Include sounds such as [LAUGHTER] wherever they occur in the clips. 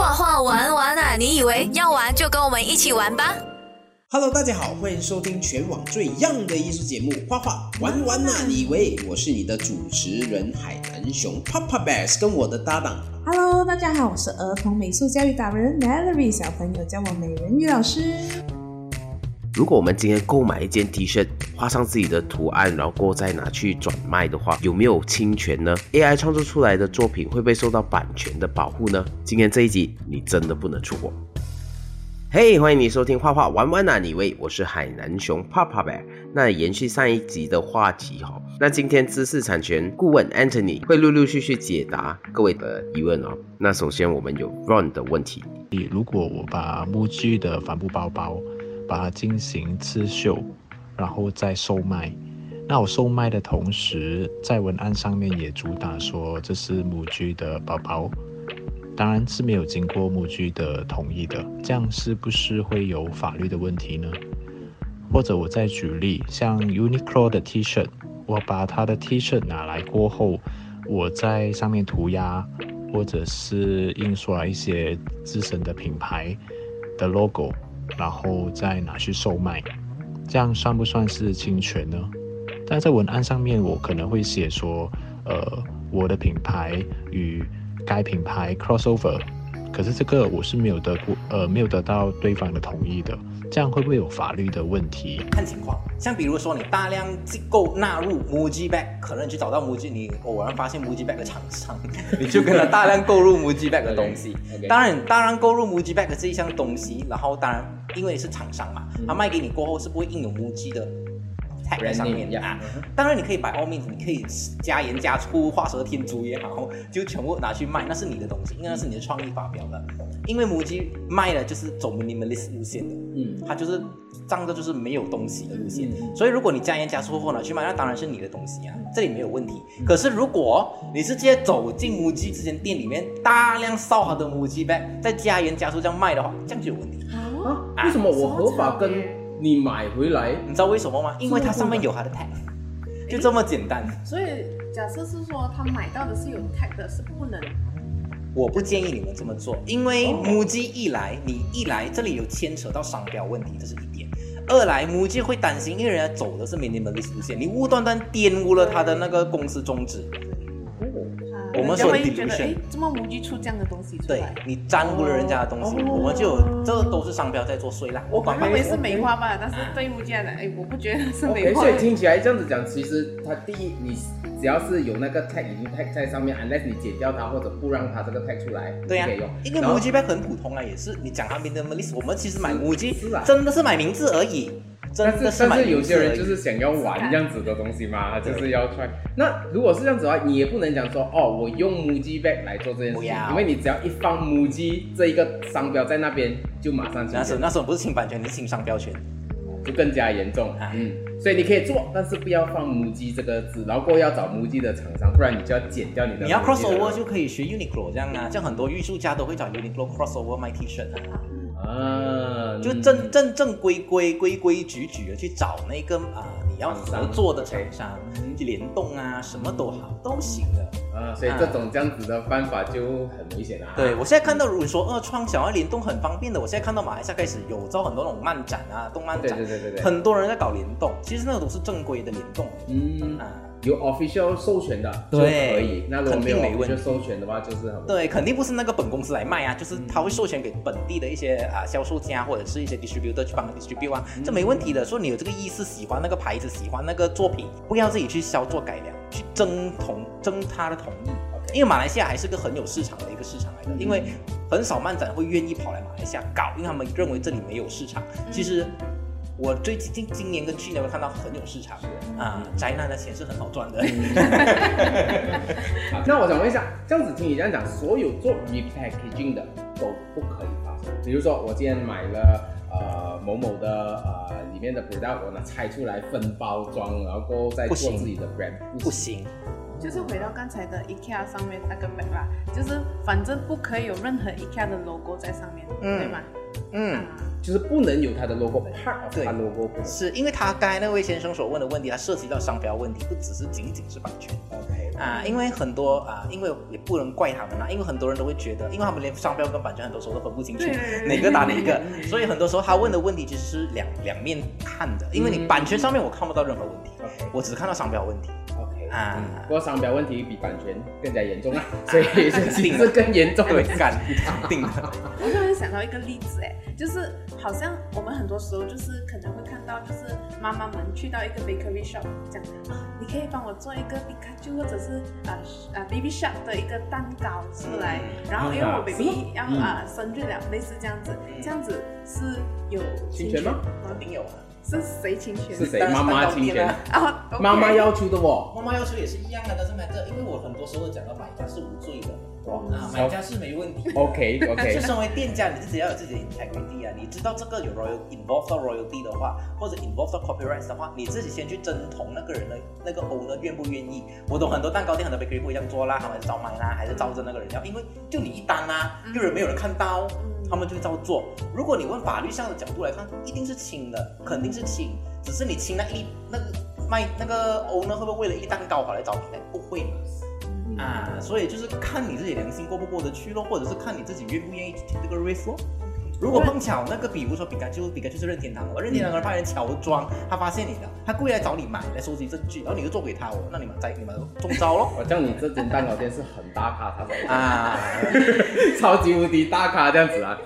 画画玩玩啊！你以为要玩就跟我们一起玩吧？Hello，大家好，欢迎收听全网最 young 的艺术节目《画画玩玩啊！你以为我是你的主持人海南熊 Papa Bears，跟我的搭档。Hello，大家好，我是儿童美术教育达人 Nellie，小朋友叫我美人鱼老师。如果我们今天购买一件 T 恤，画上自己的图案，然后过再拿去转卖的话，有没有侵权呢？AI 创作出来的作品会不会受到版权的保护呢？今天这一集你真的不能错过。嘿，欢迎你收听画画玩玩啊！你喂，我是海南熊帕帕呗。那延续上一集的话题哈，那今天知识产权顾问 Anthony 会陆陆续续解答各位的疑问哦。那首先我们有 Run 的问题，如果我把木具的帆布包包。把它进行刺绣，然后再售卖。那我售卖的同时，在文案上面也主打说这是母居的包包，当然是没有经过母居的同意的。这样是不是会有法律的问题呢？或者我再举例，像 Uniqlo 的 T 恤，我把它的 T 恤拿来过后，我在上面涂鸦，或者是印刷一些自身的品牌的 logo。然后再拿去售卖，这样算不算是侵权呢？但在文案上面，我可能会写说，呃，我的品牌与该品牌 crossover，可是这个我是没有得过，呃，没有得到对方的同意的。这样会不会有法律的问题？看情况，像比如说你大量机构纳入 Muji bag，可能你去找到 Muji，你偶然发现 Muji bag 的厂商，你就跟他 [LAUGHS] 大量购入 Muji bag 的东西。当然，大量购入 Muji bag 这一项东西，然后当然因为是厂商嘛，他卖给你过后是不会印有 Muji 的。在上面啊，当然你可以摆 all means，你可以加盐加醋、画蛇添足也好，就全部拿去卖，那是你的东西，因为那是你的创意发表的。因为母鸡卖的就是走 minimalist 路线的，嗯，它就是仗着就是没有东西的路线，所以如果你加盐加醋后拿去卖，那当然是你的东西啊，这里没有问题。可是如果你是直接走进母鸡这间店里面，大量烧好的母鸡 bag，再加盐加醋这样卖的话，这样就有问题啊？为什么我合法跟？你买回来，你知道为什么吗？因为它上面有它的 tag，就这么简单。所以假设是说他买到的是有 tag 的，是不能。我不建议你们这么做，因为母鸡一来，你一来这里有牵扯到商标问题，这是一点；二来母鸡会担心，因为人家走的是 minimalist 路线，你无端端玷污了他的那个公司宗旨。我们所会觉得，哎，这么母鸡出这样的东西出来，对你沾污了人家的东西，我们就这都是商标在做税啦。我管认为是美化吧，但是对母鸡来讲，哎，我不觉得是美化。所以听起来这样子讲，其实它第一，你只要是有那个 tag 已经 tag 在上面，unless 你剪掉它或者不让它这个 tag 出来，对呀，可以用。因为母鸡杯很普通啊，也是你讲它 minimalist，我们其实买母鸡真的是买名字而已。但是但是有些人就是想要玩这样子的东西嘛，他就是要穿。那如果是这样子的话，你也不能讲说哦，我用母鸡 bag 来做这件事情，因为你只要一放母鸡这一个商标在那边，就马上那时候那时候不是侵版权，是侵商标权，就更加严重。嗯，所以你可以做，但是不要放母鸡这个字，然后过要找母鸡的厂商，不然你就要剪掉你的。你要 crossover 就可以学 Uniqlo 这样啊，像很多艺术家都会找 Uniqlo crossover 卖 T 恤啊。啊，就正正正规规规规矩矩的去找那个啊，你要合作的厂商去联动啊，什么都好都行的啊。所以这种这样子的办法就很危险啊。对我现在看到，如果说二创想要联动很方便的，我现在看到马来西亚开始有招很多那种漫展啊，动漫展，对对对对对，很多人在搞联动，其实那种都是正规的联动，嗯啊。有 official 授权的就可以，那如果没有 official 授权的话，就是很对，肯定不是那个本公司来卖啊，就是他会授权给本地的一些啊销售家或者是一些 distributor 去帮 distribute 啊，这没问题的。说你有这个意思，喜欢那个牌子，喜欢那个作品，不要自己去销做改良，去征同征他的同意。因为马来西亚还是个很有市场的一个市场来的，因为很少漫展会愿意跑来马来西亚搞，因为他们认为这里没有市场。其实。我最近今今年跟去年我看到很有市场啊，宅男的钱是很好赚的。[LAUGHS] 那我想问一下，这样子听你这样讲，所有做 repackaging 的都不可以发生？比如说我今天买了呃某某的呃里面的 product，我呢拆出来分包装，然后再做自己的 brand，不行。就是回到刚才的 IKEA 上面那个 bag 啦，就是反正不可以有任何 IKEA 的 logo 在上面，对吗？嗯，就是不能有它的 logo part of 对。它 logo 不。是因为他刚才那位先生所问的问题，他涉及到商标问题，不只是仅仅是版权。OK 啊，因为很多啊，因为也不能怪他们啦，因为很多人都会觉得，因为他们连商标跟版权很多时候都分不清楚哪个打哪个，[LAUGHS] 所以很多时候他问的问题其实是两两面看的，因为你嗯版权上面我看不到任何问题，OK。我只看到商标问题啊。不过商标问题比版权更加严重啊，[LAUGHS] 所以这其实更严重对的，干。定的，我突然想到一个例子，哎，就是好像我们很多时候就是可能会看到，就是妈妈们去到一个 bakery shop 讲啊，你可以帮我做一个皮卡丘或者是啊啊 baby shop 的一个蛋糕出来，然后因为我啊 baby 要嗯。啊生日了，类似这样子，这样子是有侵权吗？肯定有啊。是谁侵权？是谁？妈妈侵权 [LAUGHS] 啊，妈妈要求的哦。妈妈要求也是一样的，但是买这，因为我很多时候讲到买家是无罪的，哇啊，买家是没问题。OK [LAUGHS] 就 OK，就身为店家，你自己要有自己的 integrity 啊！你知道这个有 royal involve 到 royalty 的话，或者 involve 到 copyright 的话，你自己先去征同那个人的那个 owner 愿不愿意。我懂很多蛋糕店、很多 bakery 不一样做啦，他们照买啦，还是照着那个人要，因为就你一单啊，又人没有人看到，他们就会照做。如果你问法律上的角度来看，一定是轻的，肯定是轻，只是你轻那一那个卖那个 owner 会不会为了一蛋糕跑来找你呢？不会嘛。啊，所以就是看你自己良心过不过得去咯，或者是看你自己愿不愿意去 take 这个 risk 咯。如果碰巧那个，比如说比卡丘，比卡丘是任天堂哦，任天堂人派人乔装，他发现你了，他故意来找你买，来收集证据，然后你就做给他哦，那你们在你们中招咯。[LAUGHS] 我叫你这间蛋糕店是很大咖，他才啊，[LAUGHS] 超级无敌大咖这样子啊。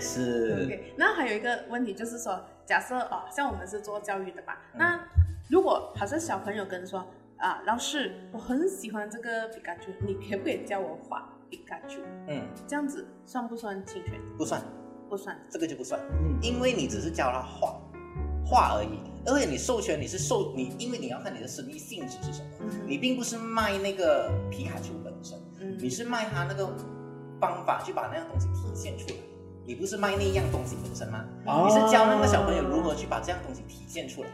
是，OK，那还有一个问题就是说，假设哦，像我们是做教育的吧，嗯那如果好像小朋友跟说啊，老师，我很喜欢这个皮卡丘，你可不可以教我画皮卡丘？嗯，这样子算不算侵权？不算，不算。这个就不算，嗯因为你只是教他画，画而已，而且你授权你是授你，因为你要看你的生意性质是什么，你并不是卖那个皮卡丘本身。嗯你是卖他那个方法去把那样东西体现出来，你不是卖那样东西本身吗？哦你是教那个小朋友如何去把这样东西体现出来。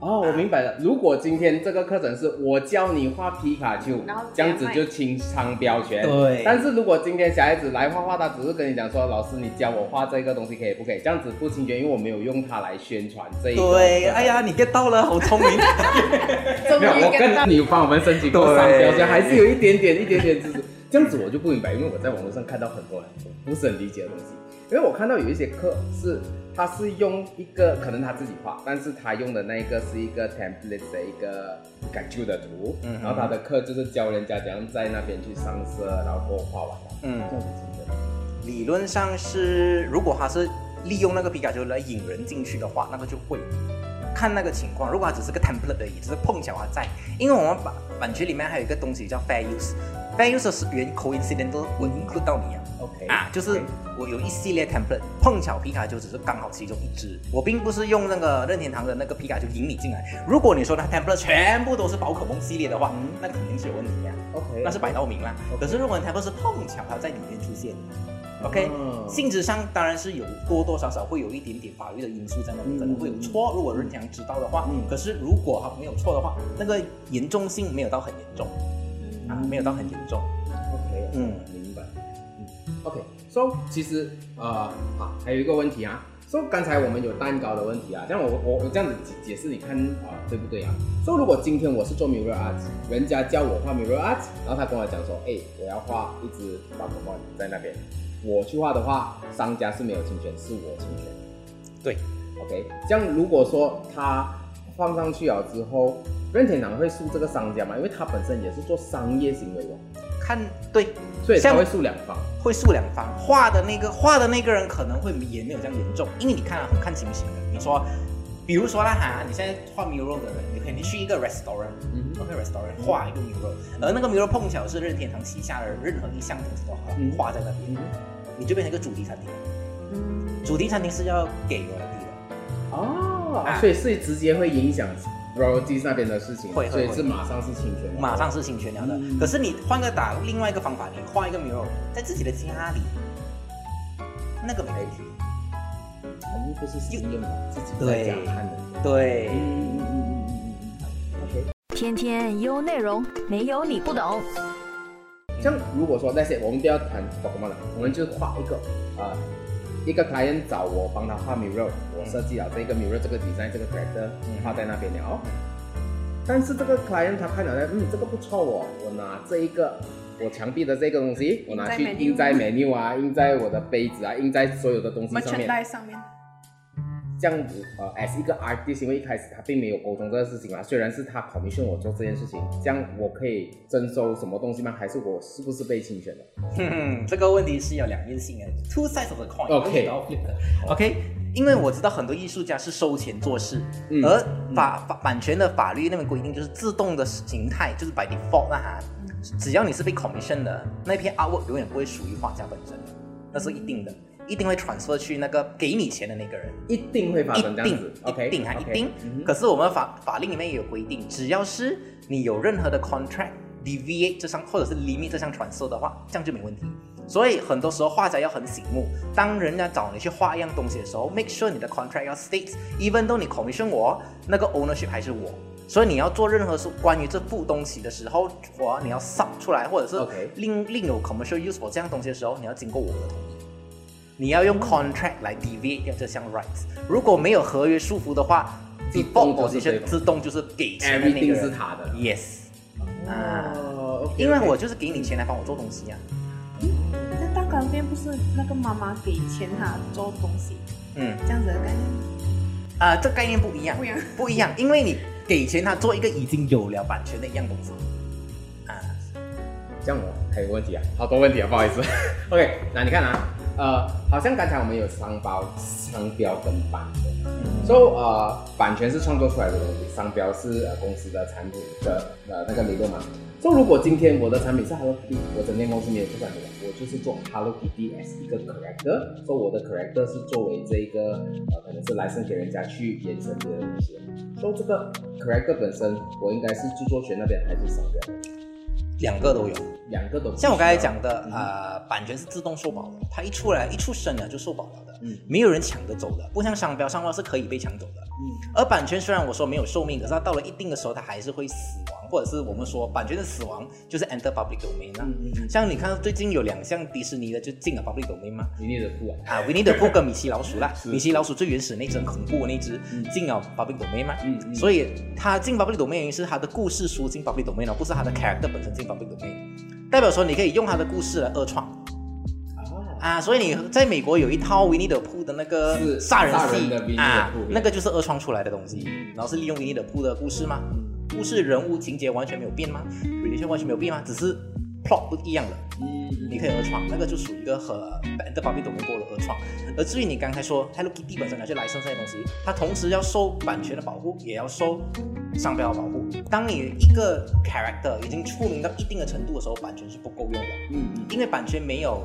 哦，我明白了。如果今天这个课程是我教你画皮卡丘然后，这样子就清仓标权。对但是如果今天小孩子来画画，他只是跟你讲说，老师你教我画这个东西可以不可以？这样子不侵权，因为我没有用它来宣传这一个。对，哎呀，你 get 到了，好聪明。[LAUGHS] 没有，我跟你帮我们申请过对商标，权还是有一点点、一点点知识。这样子我就不明白，因为我在网络上看到很多很多不是很理解的东西。因为我看到有一些课是，他是用一个可能他自己画，但是他用的那一个是一个 template 的一个感旧的图，嗯然后他的课就是教人家怎样在那边去上色，然后画完了，嗯。这样子真的。理论上是，如果他是利用那个皮卡丘来引人进去的话，那个就会看那个情况。如果它只是个 template 而已，只是碰巧它在，因为我们版版权里面还有一个东西叫 fair use，fair use 是原 coincidental 我 include 到你啊。OK 啊，就是我有一系列 template，碰巧皮卡丘只是刚好其中一只，我并不是用那个任天堂的那个皮卡丘引你进来。如果你说它 template 全部都是宝可梦系列的话，嗯那肯定是有问题呀、OK，那是摆到明啦。可是如果 template 是碰巧它在里面出现，OK，、哦性质上当然是有多多少少会有一点点法律的因素在那里，嗯。可能会有错。如果任天堂知道的话，嗯。可是如果它没有错的话，那个严重性没有到很严重啊，没有到很严重。OK，嗯明白。嗯，OK，so 其实呃，好，还有一个问题啊。so 刚才我们有蛋糕的问题啊，这样我我我这样子解解释，你看啊、对不对啊？so 如果今天我是做 mirror art，人家叫我画 mirror art，然后他跟我讲说，哎，我要画一只宝可梦在那边，我去画的话，商家是没有侵权，是我侵权。对，OK，这样如果说他放上去了之后，任天堂会诉这个商家吗？因为他本身也是做商业行为的，看对，所以他像会诉两方。会诉两方，画的那个画的那个人可能会也没有这样严重，因为你看啊，很看情形的。你说，比如说啦哈，你现在画 mural 的人，你可以去一个 restaurant，嗯哼 OK restaurant 画一个 mural，而那个 mural 碰巧是任天堂旗下的任何一项东西都好嗯画在那边，你就变成一个主题餐厅。主题餐厅是要给 royalty 的，哦，啊所以是直接会影响 royalties 那边的事情，会所以是马上是侵权，马上是侵权了的。嗯可是你换个打另外一个方法，你画一个 mural 在自己的家里，那个没问题。嗯，不是实验嘛，自己在家看的。对。天天优内容，没有你不懂。像如果说那些我们不要谈宝可梦了，我们就画一个啊、一个 client 找我帮他画 mirror，我设计了这个 mirror 这个 design 这个 character 嗯画在那边了。但是这个 client 他看了呢，嗯，这个不错哦，我拿这一个我墙壁的这个东西，我拿去印在 menu 印在 menu 啊，印在我的杯子啊，印在所有的东西上面。上面，这样子，呃，as 一个 artist，因为一开始他并没有沟通这个事情嘛，虽然是他 commission 我做这件事情，这样我可以征收什么东西吗？还是我是不是被侵权的？哼哼，[LAUGHS] 这个问题是有两面性的，two sides of the coin。OK OK，因为我知道很多艺术家是收钱做事，嗯而法法版权的法律那边规定就是自动的形态，就是 by default 那哈，只要你是被 commission 的那篇 artwork 永远不会属于画家本身，那是一定的，一定会 transfer 去那个给你钱的那个人。一定会发一生这样子一定还 OK，一定可是我们法法令里面也有规定，只要是你有任何的 contract deviate 这项或者是 limit 这项 transfer 的话，这样就没问题。所以很多时候画家要很醒目，当人家找你去画一样东西的时候，make sure 你的 contract 要 states，even though 你 commission 我，那个 ownership 还是我。所以你要做任何是关于这副东西的时候，我你要 sub 出来，或者是另另有 commercial use for 这样东西的时候，你要经过我的同意。你要用 contract 来 deviate 掉这项 rights。如果没有合约束缚的话，default 就是这 position 自动就是给钱的那个 everything 人是他的。Yes，啊哦因为我就是给你钱来帮我做东西啊。那蛋糕店不是那个妈妈给钱他做东西嗯，这样子的概念，啊、这概念不一样，不一样不一样，因为你给钱他做一个已经有了版权的一样东西。啊，这样我还有问题啊，好多问题啊，不好意思。[LAUGHS] OK，那你看啊，呃，好像刚才我们有商标、商标跟版权。So 呃，版权是创作出来的东西，商标是呃公司的产品的呃那个理论嘛。So 如果今天我的产品是 Hello Kitty，我整间公司没有出版的，我就是做 Hello Kitty as 一个 character，所以我的 character 是作为这个呃可能是来生给人家去延伸这个东西。所以这个 character 本身，我应该是著作权那边还是商标？两个都有。两个都像我刚才讲要的，呃，版权是自动受保的，它一出来一出生了就受保了。的，嗯。没有人抢得走的，不像商标，商标是可以被抢走的。嗯。而版权虽然我说没有寿命，可是它到了一定的时候，它还是会死亡，或者是我们说版权的死亡就是 enter public domain 啊。嗯嗯嗯。像你看最近有两项迪士尼的就进了 public domain 嘛，你你的酷啊，啊，Winnie the Pooh 跟米奇老鼠啦，[LAUGHS] 米奇老鼠最原始那只很恐怖的那只嗯。进了 public domain 嘛，嗯嗯。所以它进 public domain 原因是它的故事书进 public domain 哦，不是它的 character 本身进 public domain，代表说你可以用它的故事来二创啊，啊，所以你在美国有一套 Winnie the Pooh 的那个是杀人戏啊那个就是二创出来的东西，然后是利用 Winnie the Pooh 的故事吗？故事人物情节完全没有变吗？relation 完全没有变吗？只是 plot 不一样了。嗯你可以二创，那个就属于一个和 Enter Public Domain 过的二创。而至于你刚才说 Hello Kitty 本身拿去来生这些东西，它同时要受版权的保护，也要受商标的保护。当你一个 character 已经出名到一定的程度的时候，版权是不够用的，嗯嗯因为版权没有。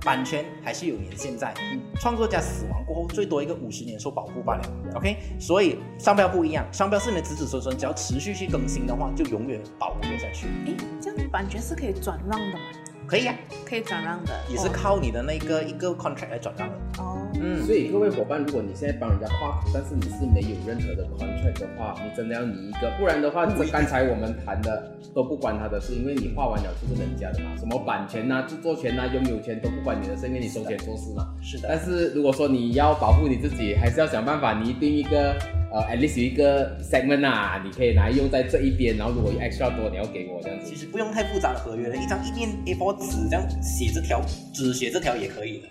版权还是有年限在，创作家死亡过后最多一个五十年受保护罢了。OK，所以商标不一样，商标是你的子子孙孙，只要持续去更新的话，就永远保护下去。诶，这样版权是可以转让的吗？可以啊，可以转让的，也是靠你的那个一个 contract 来转让的。哦。嗯，所以各位伙伴，如果你现在帮人家画图，但是你是没有任何的 contract 的话，你真的要拟一个，不然的话，这刚才我们谈的都不关他的事，因为你画完了就是人家的嘛，什么版权呐、著作权呐、拥有权都不关你的事，因为你收钱做事嘛。是的但。是如果说你要保护你自己，还是要想办法拟定一个呃，at least 有一个 segment 啊，你可以拿来用在这一边，然后如果有 extra 多，你要给我这样子其。实不用太复杂的合约了，一张一面 A4 纸这样写这条，只写这条也可以的。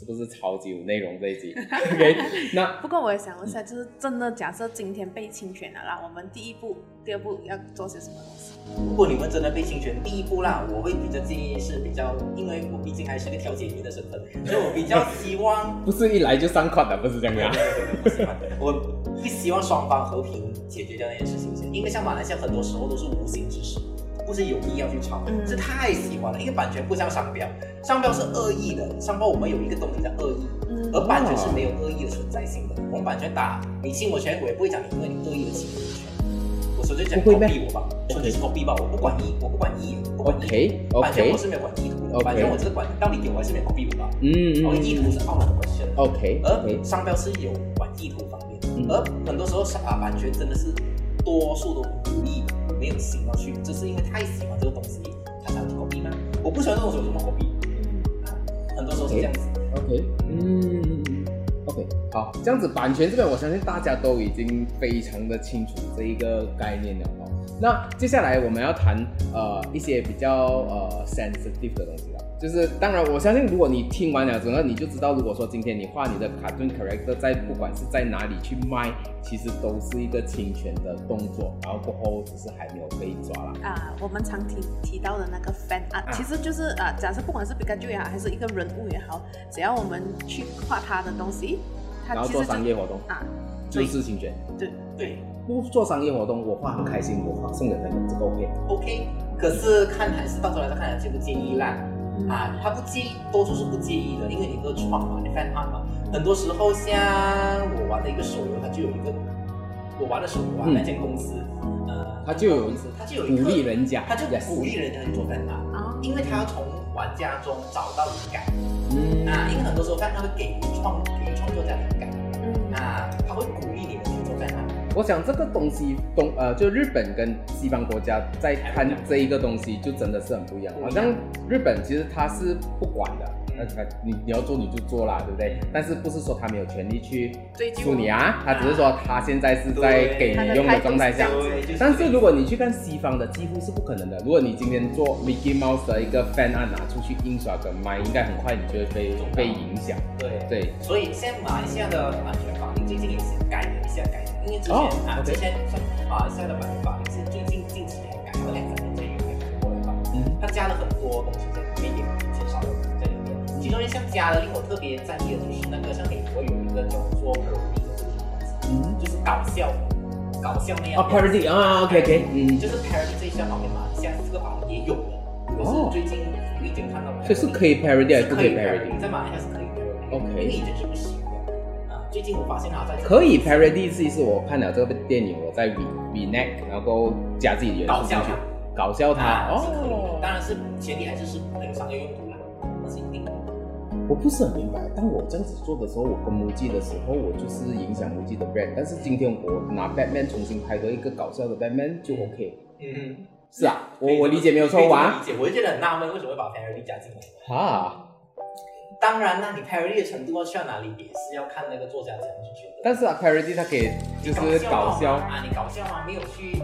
是不是超级有内容这一集？[LAUGHS] OK，那不过我也想问一下，就是真的假设今天被侵权了啦，我们第一步、第二步要做些什么东西？如果你们真的被侵权，第一步啦，我会比较建议是比较，因为我毕竟还是个调解员的身份，所以我比较希望 [LAUGHS] 不是一来就上款的，不是这样的啊。不喜欢，我不希望双方和平解决掉那件事情先，因为像马来西亚很多时候都是无心之失，不是有意要去抄，嗯。是太喜欢了。因为版权不像商标，商标是恶意的，商标我们有一个东西叫恶意，嗯。而版权是没有恶意的存在性的。我们版权打你侵我权，我也不会讲你因为你恶意的侵我权，我纯粹讲 copy 我吧，纯粹是 copy 吧，我不管意，我不管意，不管意版权我是没有管意图的版权我只是管你到底有还是没有 copy 我吧，嗯然后意图是 out of the question。OK 而商标是有管意图方面，嗯。而很多时候啊版权真的是多数都无意没有心要去，就是因为太喜欢这个东西，他才要去 copy 吗？我不喜欢这种东西，我怎么 copy？嗯很多时候是这样子。OK，嗯，OK，好，这样子版权这边，我相信大家都已经非常的清楚这一个概念了哦。那接下来我们要谈呃一些比较呃 sensitive 的东西了，就是当然我相信如果你听完了整个，你就知道，如果说今天你画你的 cartoon character 在不管是在哪里去卖，其实都是一个侵权的动作，然后过后只是还没有被抓了。啊，我们常提提到的那个 fan art，、啊其实就是啊，假设不管是 Pikachu 也好，还是一个人物也好，只要我们去画他的东西，他然后做商业活动啊，就是侵权，对对不做商业活动，我画很开心，我画送给朋友，这个 OK。，OK。可是看还是到头来再看介不介意啦。嗯啊，他不介意，多数是不介意的，因为你二创嘛，你 fan art 嘛，很多时候像我玩的一个手游，它就有一个我玩的手游啊，嗯。那间公司，呃，它就有公司，它就有一鼓励人家，他就鼓励人家去做 art，啊，因为他要从玩家中找到灵感。嗯。啊，因为很多时候 fan art 会给予创给予创作者灵感。嗯。啊，他会鼓励你们。我想这个东西东呃，就日本跟西方国家在看这一个东西，就真的是很不一样。好像日本其实他是不管的，那他你你要做你就做啦，对不对？但是不是说他没有权利去追你啊？他只是说他现在是在给你用的状态下。但是如果你去看西方的，几乎是不可能的。如果你今天做 Mickey Mouse 的一个 fan art 拿出去印刷跟卖，应该很快你就会被被影响。对对，所以现在马来西亚的版权法令最近也是改了一下改的，因为之前、哦啊之前像马来西亚的版权法令是最近近几年改了两三年前有改过了吧，嗯它加了很多东西在里面，也减少了在里面。其中一项加了令我特别在意的就是那个像美国有一个叫做 parody 的这种东西，嗯，就是搞笑搞笑那样啊，parody 啊，OK OK，嗯，就是 parody 这一项方面嘛，现在这个法令也有了，可哦是最近福利间看到，所以是可以 parody 还是不可以 parody？在马来西亚是可以 parody，OK 因为已经是不行的。啊，最近我发现他在可以 parody 是是我看了这个电影，我在 re reenact，然后加自己的元素进去，搞笑它哦。当然是前提还是是不能商业用途啦，那是一定的。我不是很明白，当我这样子做的时候，我跟 MUJI 的时候，我就是影响 MUJI 的 brand，但是今天我拿 Batman 重新拍个一个搞笑的 Batman 就 OK。嗯，是啊，我我理解没有错吧？理解，我就觉得很纳闷，为什么会把 parody 加进来？哈，当然啦，你 parody 的程度要去到哪里，也是要看那个作家怎样去觉得。但是啊，parody 它可以就是搞笑，啊，你搞笑吗？没有去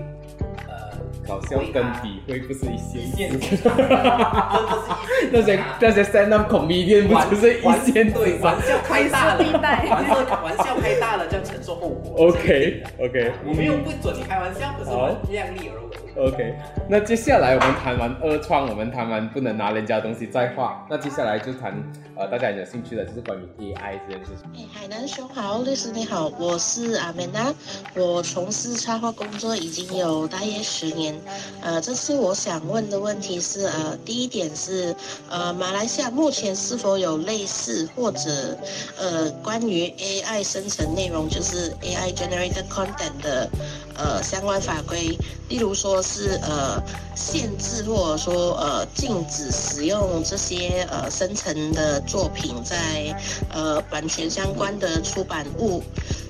呃搞笑跟体会不是一一线线之之差。差，真的是一线那些那些 stand up comedian 不就是一线对玩？笑开大了，玩笑玩笑开大了就要承受后果。OK OK，我没有不准你开玩笑，可是我量力而为。OK，那接下来我们谈完二创，我们谈完不能拿人家东西再画，那接下来就谈呃大家有兴趣的，就是关于 AI 这件事情。哎，海南熊好，律师你好，我是阿美娜，我从事插画工作已经有大约十年。呃，这次我想问的问题是，呃，第一点是，呃，马来西亚目前是否有类似或者呃关于 AI 生成内容，就是 AI generated content 的呃相关法规，例如说是呃限制或者说呃禁止使用这些呃生成的作品在呃版权相关的出版物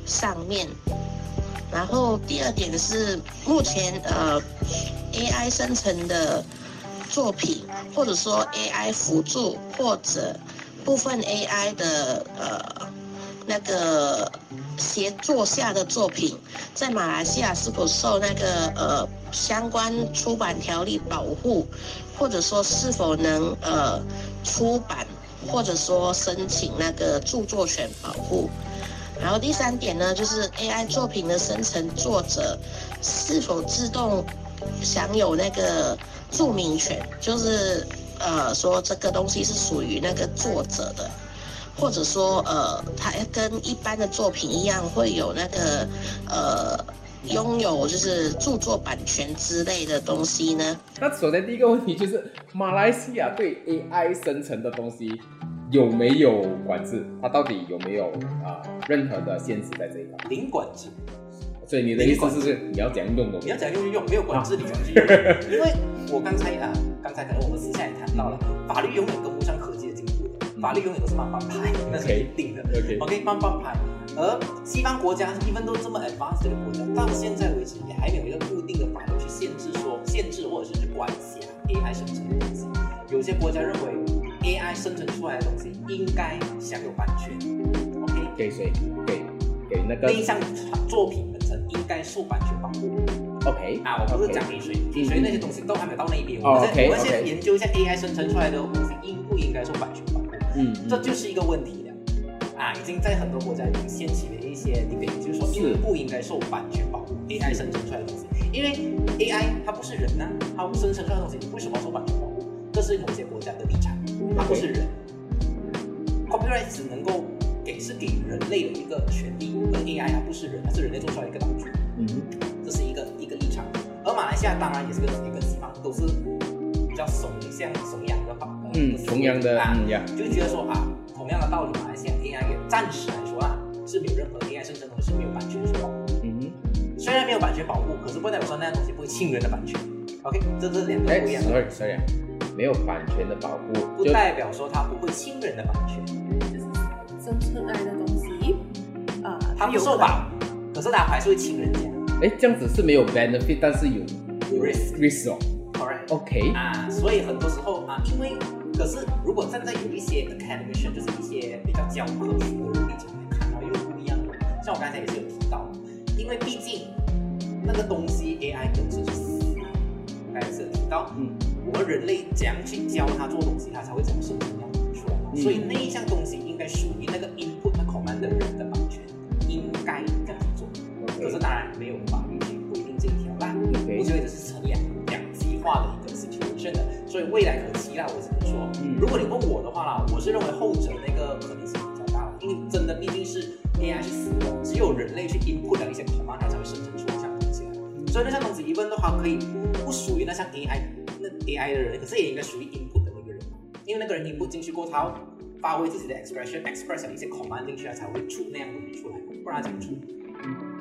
上面。然后第二点是，目前呃 AI 生成的作品，或者说 AI 辅助或者部分 AI 的呃那个协作下的作品，在马来西亚是否受那个呃相关出版条例保护，或者说是否能呃出版，或者说申请那个著作权保护？然后第三点呢，就是 AI 作品的生成作者是否自动享有那个著名权，就是呃说这个东西是属于那个作者的，或者说呃它跟一般的作品一样会有那个呃拥有就是著作版权之类的东西呢？那首先第一个问题就是，马来西亚对 AI 生成的东西有没有管制？它到底有没有啊、任何的限制在这一块？零管制，所以你的意思是是你要怎样用东西你要？怎样用就用，没有管制你怎么去用？[LAUGHS] 因为我刚才啊，刚才可能我们私下也谈到了，法律永远跟不上科法律永远都是慢半拍，那是一定的。OK，OK，慢半拍。而西方国家一般都这么 advanced 的国家，到现在为止也还没有一个固定的法律去限制说限制或者是去管辖 AI 生成的东西。有些国家认为 AI 生成出来的东西应该享有版权，OK？给谁？给给那个那一项作品本身应该受版权保护 OK 啊！我不是 OK 讲给谁，给谁那些东西都还没有到那一我们 OK，先我们先 OK 研究一下 AI 生成出来的嗯，这就是一个问题了啊！已经在很多国家已经掀起了一些 debate，就是说是应不应该受版权保护 AI 生成出来的东西，因为 AI 它不是人呐、它生成出来的东西，你为什么要受版权保护？这是某些国家的立场，它不是人。Copyright 只能够给是给人类的一个权利，而 AI 它不是人，它是人类做出来的一个道具，嗯这是一个一个立场。而马来西亚当然也是跟也跟西方都是比较怂像崇洋的法，呃嗯，同样的啊，嗯呀，就觉得说啊，同样的道理，马来西亚 AI 也暂时来说啊，是没有任何 AI 生成东西是没有版权所保护。嗯虽然没有版权保护，可是不代表说那样东西不会侵人的版权。OK，这是两个不一样的，，sorry sorry，啊没有版权的保护，不代表说它不会侵人的版权。就是生出来的东西，啊、它不有受保，可是它还是会侵人家。哎，这样子是没有 benefit，但是有 Risk risk 哦 Correct。，OK，啊，所以很多时候啊，因为可是如果站在有一些 academician，就是一些比较教科书的人立场来看，它又不一样的。像我刚才也是有提到，因为毕竟那个东西 AI 本身是死的，我刚才也是有提到，嗯，我们人类怎样去教它做东西，它才会怎样生成样子出来嘛。嗯所以那一项东西应该属于那个 input 那 command 的人的版权，应该这样子做。可是当然没有法律去规定这一条啦。我觉得这是成两两极化的一个 situation 的，所以未来可期啦，我只能说，嗯如果你问我的话啦，我是认为后者那个可能性比较大，因为真的毕竟是 AI 是死的，只有人类去 input 了一些 command，它才会生成出那项东西来。所以那项东西 even 的话可以不属于那项 AI 那 AI 的人，可是也应该属于 input 的那个人，因为那个人 input 进去过他，发挥自己的 expression，express 了一些 command 进去，他才会出那样东西出来，不然它怎么出？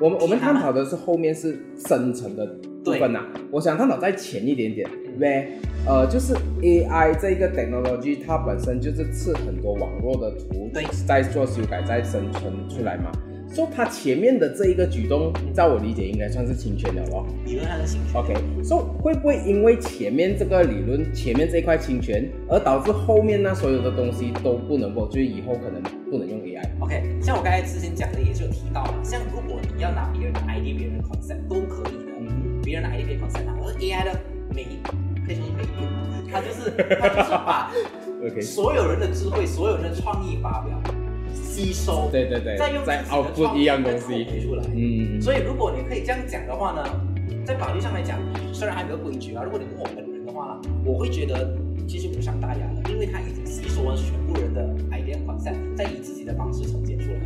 我们我们探讨的是后面是生成的部分呐、我想探讨再前一点点嗯，where 呃就是 AI 这个 technology 它本身就是吃很多网络的图在，做修改再生存出来嘛，所以它前面的这一个举动，在我理解应该算是侵权了咯。理论上是侵权。OK，所、以会不会因为前面这个理论，前面这一块侵权，而导致后面那所有的东西都不能够，就是以后可能不能用 AI？OK，像我刚才之前讲的也是有提到了，像如果你要拿别人的 ID、别人的 concept 都可以的，嗯别人的 ID、别人的 concept，而 AI 的每一可以说是每一点，它就是它就是把 [LAUGHS] OK，所有人的智慧、所有人的创意发表吸收，对对对，再用自己的创意再东西，出来。嗯，所以如果你可以这样讲的话呢，在法律上来讲，虽然还没有规矩啊，如果你问我本人的话啦，我会觉得其实无伤大雅的，因为他已经吸收了全部人的 idea concept，再以自己的方式呈现出来。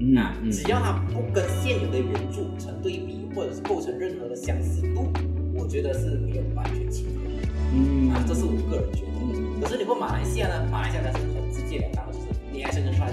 嗯啊，嗯。只要它不跟现有的原著成对比，或者是构成任何的相似度，我觉得是没有完全契合的嗯啊，这是我个人觉得。可是你问马来西亚呢？马来西亚它是很直截了当的，就是你爱是没有版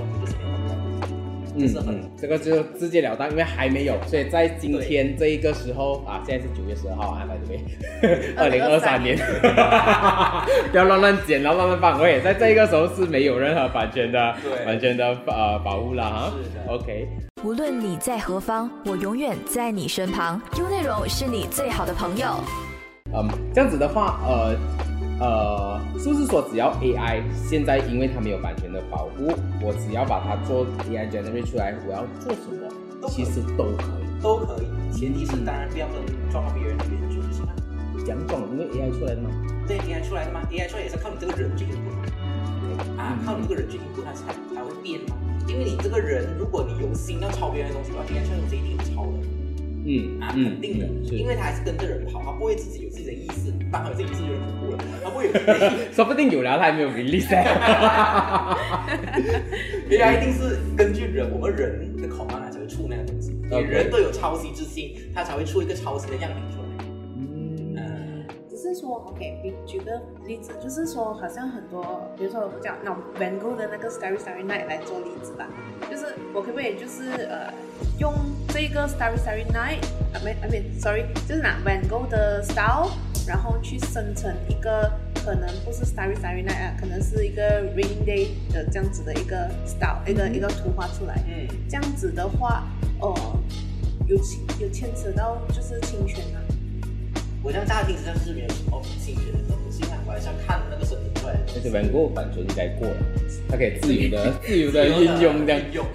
权，这是很、嗯，这个就直截了当，因为还没有，所以在今天这一个时候啊，现在是九月十二号啊，by the way，二零二三年，[LAUGHS] 不要乱乱剪，然后乱乱放，我也在这一个时候是没有任何版权的对版权的呃保护了哈。是的 OK，无论你在何方，我永远在你身旁。优内容是你最好的朋友。嗯，这样子的话，呃呃，是不是说只要 AI 现在因为它没有版权的保护，我只要把它做 AI generate 出来，我要做什么，其实都可以。都可以，前提是当然不要跟撞到别人的原著就行了。讲撞，因为 AI 出来的吗。对 AI 出来的吗，AI 出来也是靠你这个人去 input 啊，靠你这个人去 input 它才才会变嘛。因为你这个人，如果你有心要抄别人的东西的话，AI 出来的东西一定有抄的。嗯啊，嗯肯定的，因为他还是跟着人跑，他不会自己有自己的意识。当然有自己意识就很恐怖了，他不会有 [LAUGHS] 说不定有了，他还没有 release 欸 AI [LAUGHS] 一定是根据人我们人的 command 才会出那个东西，人都有抄袭之心，他才会出一个抄袭的样品出来。嗯。嗯，只是说，OK，比举个例子，就是说，好像很多，比如说我们讲那种 Van Gogh 的那个 Starry Starry Night 来做例子吧，就是我可不可以就是呃用这个 Starry Starry Night，啊没啊没，sorry，就是拿 Van Gogh 的 style，然后去生成一个可能不是 Starry Starry Night 啊，可能是一个 Rainy Day 的这样子的一个 style，一个一个图画出来，嗯，这样子的话，呃，有牵有牵扯到就是侵权啊。我这样乍听之下是没有什么侵权的东西啊，我还想看那个申请出来的东西。而且 Van Gogh 版权应该过了，它可以自由的 [LAUGHS] 自由的运用这样。运用。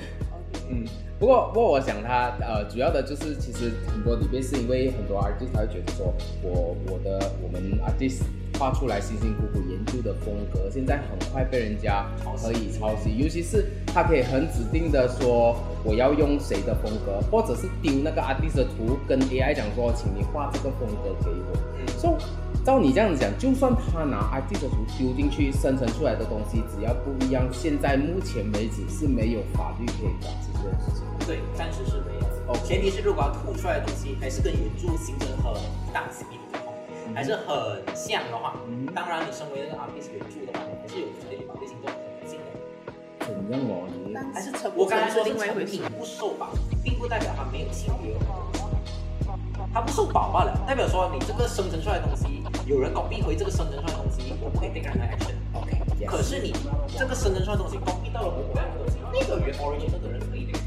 嗯，不过不过我想他呃主要的就是其实很多里面是因为很多 artist 他会觉得说我我的我们 artist 画出来辛辛苦苦研究的风格，现在很快被人家可以抄袭，尤其是他可以很指定的说我要用谁的风格，或者是丢那个 artist 的图跟 AI 讲说，请你画这个风格给我。嗯所以照你这样子讲，就算他拿 artist 的图丢进去生成出来的东西，只要不一样，现在目前为止是没有法律可以管制这件事情。对，暂时是没有。哦，前提是如果要吐出来的东西还是跟原著形成很大 CP 的话，还是很像的话，当然你身为那个 artist 原著的话，你还是有权利法律行动可能性的。怎样哦？你还是成不我刚才说的成是另外一回事成品。不受保，并不代表它没有契约哦。它不受保罢了，代表说你这个生成出来的东西，有人 copy 回这个生成出来的东西，我不可以 take 任何 action。OK，可是你这个生成出来的东西 copy 到了某某样的东西，那个原 original 的人可以的。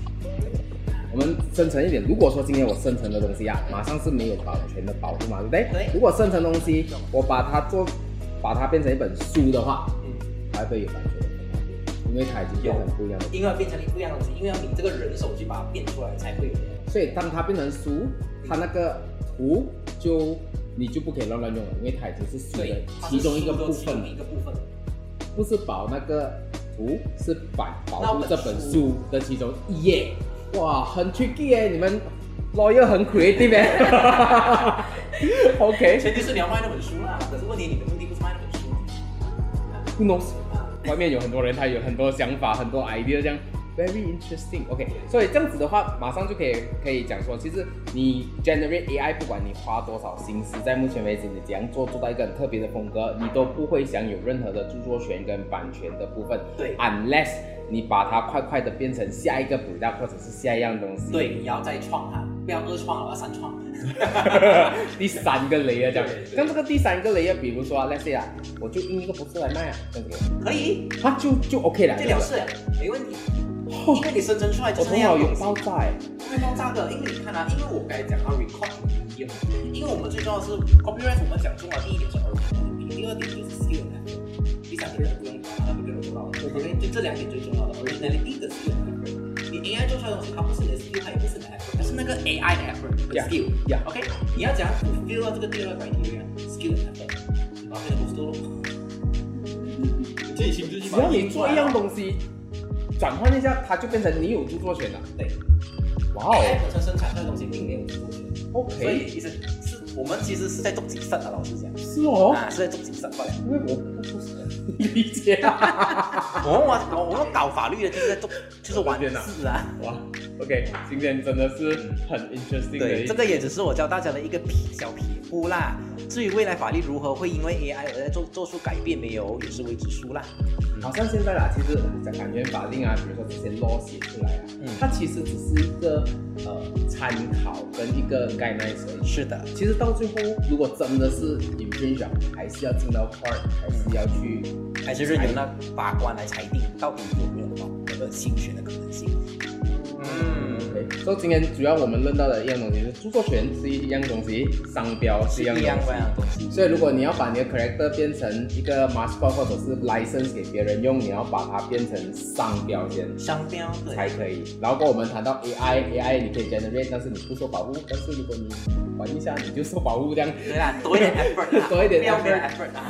我们深层一点，如果说今天我生成的东西啊，马上是没有版权的保护嘛，对不对？对如果生成东西，我把它做，把它变成一本书的话，嗯，还会有版权的因为它已经变成不一样的。因为要变成不一样的东西，因为要你这个人手去把它变出来，才会有。所以当它变成书，它那个图就你就不可以乱乱用了，因为它已经是书的其中一个部分一，个部分。不是保那个图，是保保护这本书书的其中一页。哇，很 tricky 耶，你们 lawyer 很 creative 耶。[LAUGHS] OK，前提是你要卖那本书啦，可是问题你的目的不是卖那本书。Who knows？外面有很多人，他有很多想法，很多 idea，这样 very interesting。OK，所以这样子的话，马上就可以可以讲说，其实你 generate AI，不管你花多少心思，在目前为止你怎样做做到一个很特别的风格，你都不会享有任何的著作权跟版权的部分。对，unless 你把它快快的变成下一个 product 或者是下一样东西。对，你要再创它，不要二创了，要三创。[LAUGHS] 第三个 layer 这样像这个第三个 layer，比如说啊，let's say 啊，我就印一个博士来卖啊，这样子，可以，它就就 OK 了，这了事了，没问题。因为你生成出来就是那样。脑有东西爆炸哎，会爆炸的，因为你看啊，因为我刚才讲到 record 一样，因为我们最重要的是 copyright，我们讲中了第一点是 originality，第二点就是 skill effort，第三点不用管，那每个人做到的，OK，就这两点最重要的 originality 跟 skill and effort。你 AI 做出来的东西，它不是你的 skill，它也不是你的 effort，它是那个 AI 的 effort 跟 Yeah, skill。yeah. OK，你要怎样 fulfill 到这个第二个 criteria，skill and effort，你把这个自己亲自去只要你做一样东西，转换一下，它就变成你有著作权了。对哇哦本身生产出来东西并没有著作权。，OK，所以其实是我们其实是在做谨慎的，老实讲，是哦，啊，是在做谨慎罢了。因为我不不是很理解啊。我们玩我我们搞法律的就是在做，就是玩我的天哪字啊。哇，OK，今天真的是很 interesting 的对，这个也只是我教大家的一个皮小皮肤啦。至于未来法律如何会因为 AI 而在做做出改变没有，也是未知数啦。好像现在啦，其实讲版权法令啊，比如说这些 law 写出来啊，嗯它其实只是一个呃参考跟一个 guidelines 而已。是的，其实到最后，如果真的是 infringe，啊还是要进到 court，还是要去还是任由那法官来裁定到底有没有保那个侵权的可能性。嗯，OK，所以今天主要我们论到的一样东西是著作权是一样东西，商标是一样一样东西。所以，如果你要把你的 character 变成一个 mascot 或者是 license 给别人用，你要把它变成商标先商标对才可以。然后跟我们谈到 AI，AI 你可以 generate，但是你不受保护。但是如果你玩一下，你就受保护这样。对啦，多一点 effort，[LAUGHS] 多一点 effort。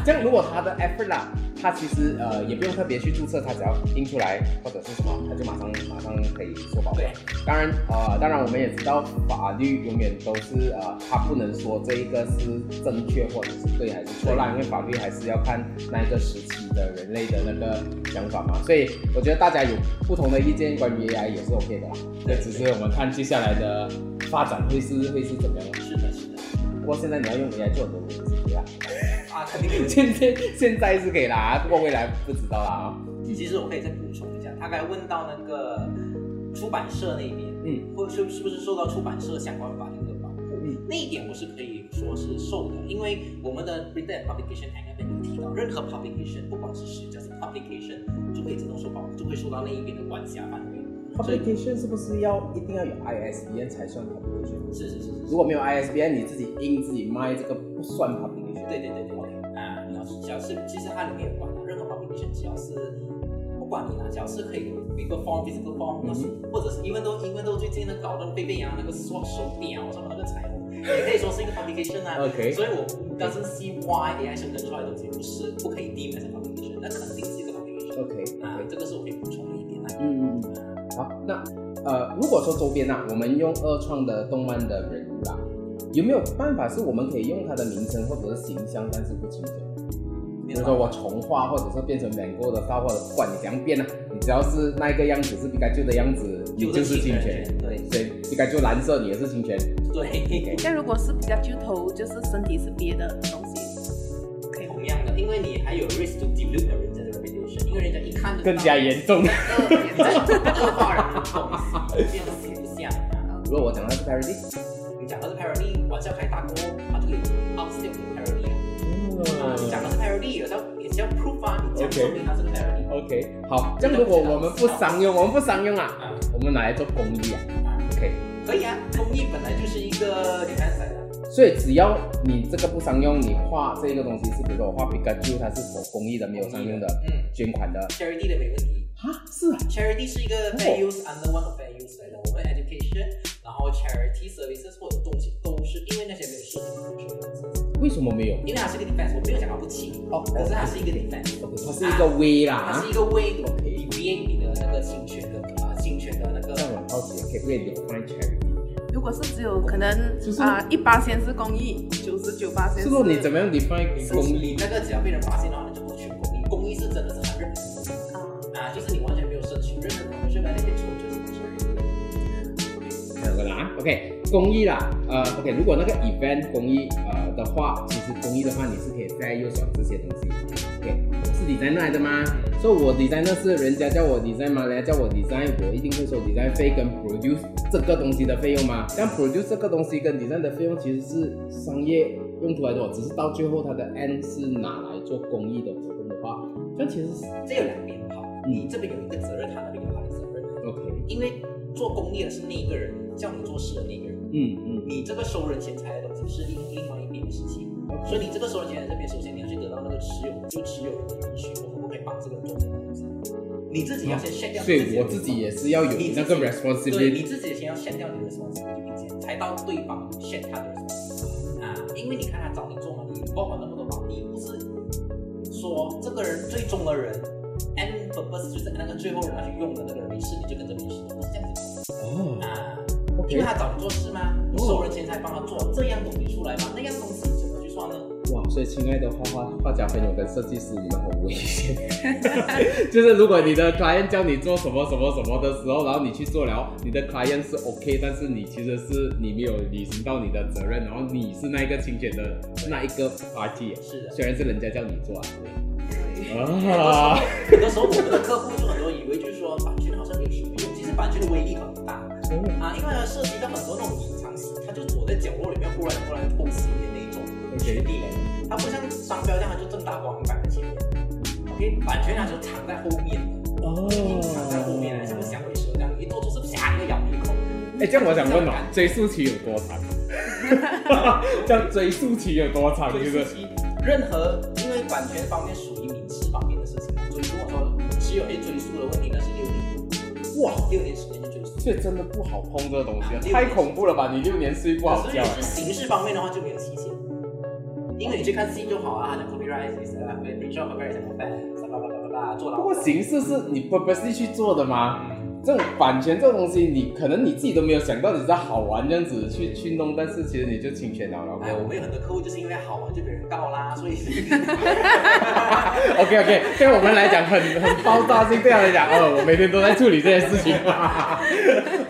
这样，如果他的 effort 啦，他其实呃也不用特别去注册，他只要印出来或者是什么，他就马上马上可以受保护对。当然呃，当然我们也知道法律永远都是呃，他不能说这一个是正确或者是对还是错啦，因为法律还是要看那一个时期的人类的那个想法嘛。所以我觉得大家有不同的意见，关于 AI 也是 OK 的啦。对，只是我们看接下来的发展会是会是怎么样。是的，是的。不过现在你要用 AI 做很多东西可以啦。[LAUGHS] 啊，肯定可以。现在现在是可以啦，不过未来不知道啦啊。其实我可以再补充一下，他刚才问到那个出版社那边，嗯，或是是不是受到出版社相关法律的保护？嗯，那一点我是可以说是受的，因为我们的 and Publication Act 那边有提到，任何 publication 不管是实价是 publication，就可以自动受保，就会受到那一边的管辖范围。publication 是不是要一定要有 ISBN 才算 publication？是是是是如果没有 ISBN，你自己印自己卖这个不算 publication。对对对对对啊，你要只要是其实它里面有管的，任何 publication 只要是不管你哪，只要是可以有一个 form physical form，或者是因为都因为都最近的搞得贝贝羊那个手手表什么那个彩虹，也 [LAUGHS] 可以说是一个 publication 啊。OK 所以我但是 C Y AI 生成出来的东西不是不可以 deem as a publication，那肯定是一个 publication。OK 啊这个是我可以补充的一点啊。嗯嗯嗯，好，那呃，如果说周边啊，我们用二创的动漫的人物啦，有没有办法是我们可以用它的名称或者是形象，但是不侵权？比如说我重画，或者是变成 Mango 的画，或者不管你怎样变啊，你只要是那一个样子是皮卡丘的样子，你就是侵权。对所以皮卡丘蓝色你也是侵权。对，但如果是比较旧头，就是身体是别的东西，可以吗同样的，因为你还有 risk to dilute 人家的 reputation，因为人家一看就更加严重你在恶你在恶化人的东西，变得形象啊。[LAUGHS] 如果我讲的是 parody，你讲的是 parody，玩笑开打过，他就可以 upstep 你 parody 啊。啊你讲的是 parody，有时候也是要啊，你讲 OK 说明它是个 parody。OK，好，这样如果我们不商用，我们不商用啊，啊。我们拿来做公益啊啊，，OK。可以啊，公益本来就是一个来的。所以只要你这个不商用，你画这个东西是，比如说我画皮卡丘，它是否公益的，没有商用的，嗯捐款的，，charity 的没问题。啊，是啊，charity 是一个 fair use under one of fair use 来的，我们 education，然后 charity services 或者东西都是因为那些没有涉及侵权的为什么没有？因为它是一个 defense，我没有讲它不清哦可是它是一个 defense，它是一个 way 啦，啊它是一个 way to deviate 你的那个侵权的啊侵权的那个这样我很好奇，可以不可以 define charity？如果是只有可能就是啊一八先是公益，九十九八先是说你怎么样 define 公你益？那个只要被人发现的话，那就不是全公益，公益是真的是很认啊？啊，就是你完全没有申请任何 commercial benefit 错就是不 charity。两个啦啊，OK，公益啦，呃，OK，如果那个 event 公益呃的话，其实公益的话你是可以再右手这些东西，OK，我是 designer 来的吗？所以我 designer 是人家叫我 design 吗？人家叫我 design，我一定会收 design 费跟 produce 这个东西的费用吗？但 produce 这个东西跟 design 的费用其实是商业用途来的哦，只是到最后它的 end 是拿来做公益的活动的话，这其实是这有两边跑，你这边有一个责任，他那边有他的责任。OK，因为做公益的是那一个人，叫你做事的那个人，嗯嗯你这个收人钱财的东西是另另外一边的事情。所以你这个收人钱财这边，首先你要去得到那个持有就持有人的允许，我可不可以帮这个人做这个东西？你自己要先 set 掉，所以我自己也是要有你那个 responsibility 对你。自己先要 set 掉你的 responsibility 才到对方 set 他的 responsibility 啊，因为你看他找你做嘛，你包管那么多忙，你不是说这个人最终的人 end purpose 就是那个最后人要去用的那个人没事，你就跟着没事，不是这样子哦啊。因为他找你做事吗？你收了钱才帮他做这样东西出来吗？那样东西怎么去算呢？哇，所以亲爱的画画画家朋友跟设计师，你们好危险。[LAUGHS] 就是如果你的 client 叫你做什么什么什么的时候，然后你去做了，你的 client 是 OK，但是你其实是你没有履行到你的责任，然后你是那一个侵权的那一个 party，是的，虽然是人家叫你做啊。啊，很多时候我们的客户就很多以为就是说版权好像没有什么用，其实版权的威力很大啊，因为它涉及到很多那种隐藏式，它就躲在角落里面，忽然忽然偷袭的那一种权利来的，它不像商标这样，它就正大光明摆在前面。OK，版权它就藏在后面哦，隐藏在后面的，像个响尾蛇这样，一做出是啪一个咬你一口。哎，这样我想问哦，追溯期有多长？[LAUGHS] 这样追溯期有多长？就是追溯期，任何因为版权方面属于民事方面的事情，所以如果说持有被追溯的问题，那是六年，哇，六年时所以真的不好碰这个东西啊，太恐怖了吧？你六年睡不好觉可是。你是形式方面的话就没有期限，因为你去看 C 就好啊，它的 copyright is a breach of copyright is an offense，叭叭叭叭叭，坐牢。不过形式是你 purposely 去做的吗？这种版权这种东西，你可能你自己都没有想到，你在好玩这样子去去弄，但是其实你就侵权了了。哎，我们有很多客户就是因为好玩就被人告啦，所以 [LAUGHS] OK OK，对我们来讲很很爆炸性，对他来讲，哦，我每天都在处理这件事情。[LAUGHS]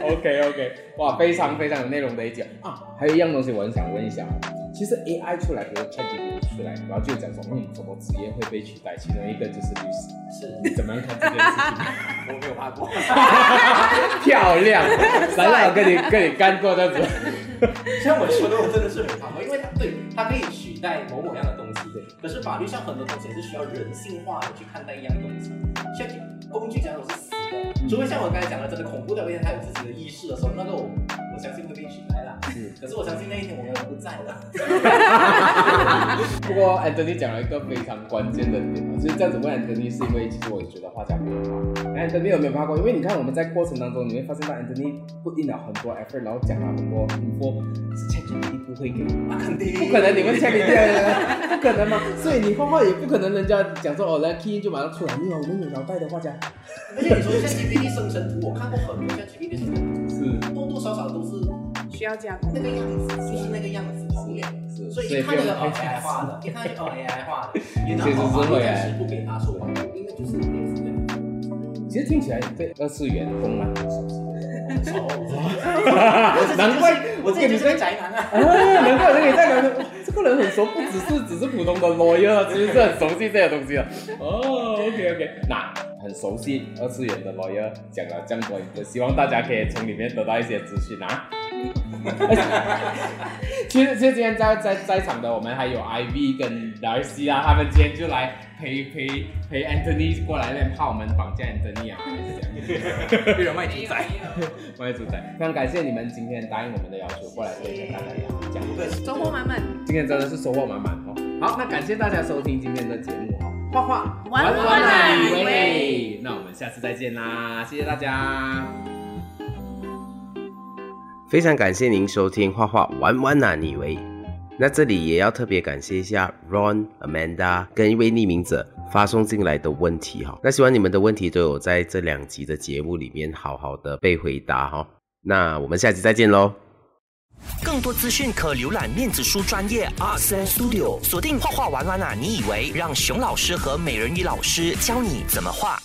OK OK，哇，非常非常有内容的一讲啊！还有一样东西我很想问一下，其实 AI 出来，比如 ChatGPT 出来，然后就讲说，嗯，什么职业会被取代？其中一个就是律师，是你怎么样看这件事情？我没有怕过。[LAUGHS] 漂亮，来来，我跟你跟你干过这样子。像我说的，我真的是很怕过，因为它对它可以取代某某样的东西，对。可是法律上很多东西是需要人性化的去看待一样东西，像工具讲说是死的，除非像我刚才讲的，真的恐怖的那天他有自己的意识的时候，那个我我相信会被取代啦。是可是我相信那一天我们不在了。[LAUGHS] 不过 Anthony 讲了一个非常关键的点啊，其实这样子问 Anthony 是因为其实我也觉得画家不怕。Anthony 有没有怕过？因为你看我们在过程当中，你会发现到 Anthony put in 了很多 effort，然后讲了很多 info，是 ChatGPT 不会给你，那肯定不可能你问 ChatGPT，不可能嘛。所以你画画也不可能人家讲说哦来 key 就马上出来，你有我们有脑袋的画家。而且你说像 GPT 生成图，我看过很多像 GPT 生成图，是多多少少都是需要加工那。个样子，就是那个样子所以一看那个哦 AI 画的，一看就哦 AI 画的，你哪其实是不给他说，应该就是类似这样。其实听起来你对二次元风啊很熟悉。难难怪我自己就是个宅男啊。啊，[LAUGHS] 难怪人可以在聊天，哇，这个人很熟，不只是只是普通的 lawyer，啊其实是很熟悉这些东西的。哦，OK OK，那很熟悉二次元的 lawyer 讲了这样多，也希望大家可以从里面得到一些资讯啊。[LAUGHS] 其实，其实今天在在在场的我们还有 Ivy 跟 Darcy 啊，他们今天就来陪陪陪 Anthony 过来练，怕我们绑架 Anthony 啊，还是这样。被人卖主宰，[LAUGHS] 关于主宰，非常感谢你们今天答应我们的要求过来这里跟大家聊讲。收获满满，今天真的是收获满满哦。好，那感谢大家收听今天的节目哦。画画玩玩啊以以为，那我们下次再见啦，谢谢大家。非常感谢您收听画画玩玩哪你以为？那这里也要特别感谢一下 Ron、Amanda 跟一位匿名者发送进来的问题哈。那希望你们的问题都有在这两集的节目里面好好的被回答哈。那我们下期再见喽。更多资讯可浏览面子书专业 Art and Studio，锁定画画玩玩啊！你以为让熊老师和美人鱼老师教你怎么画？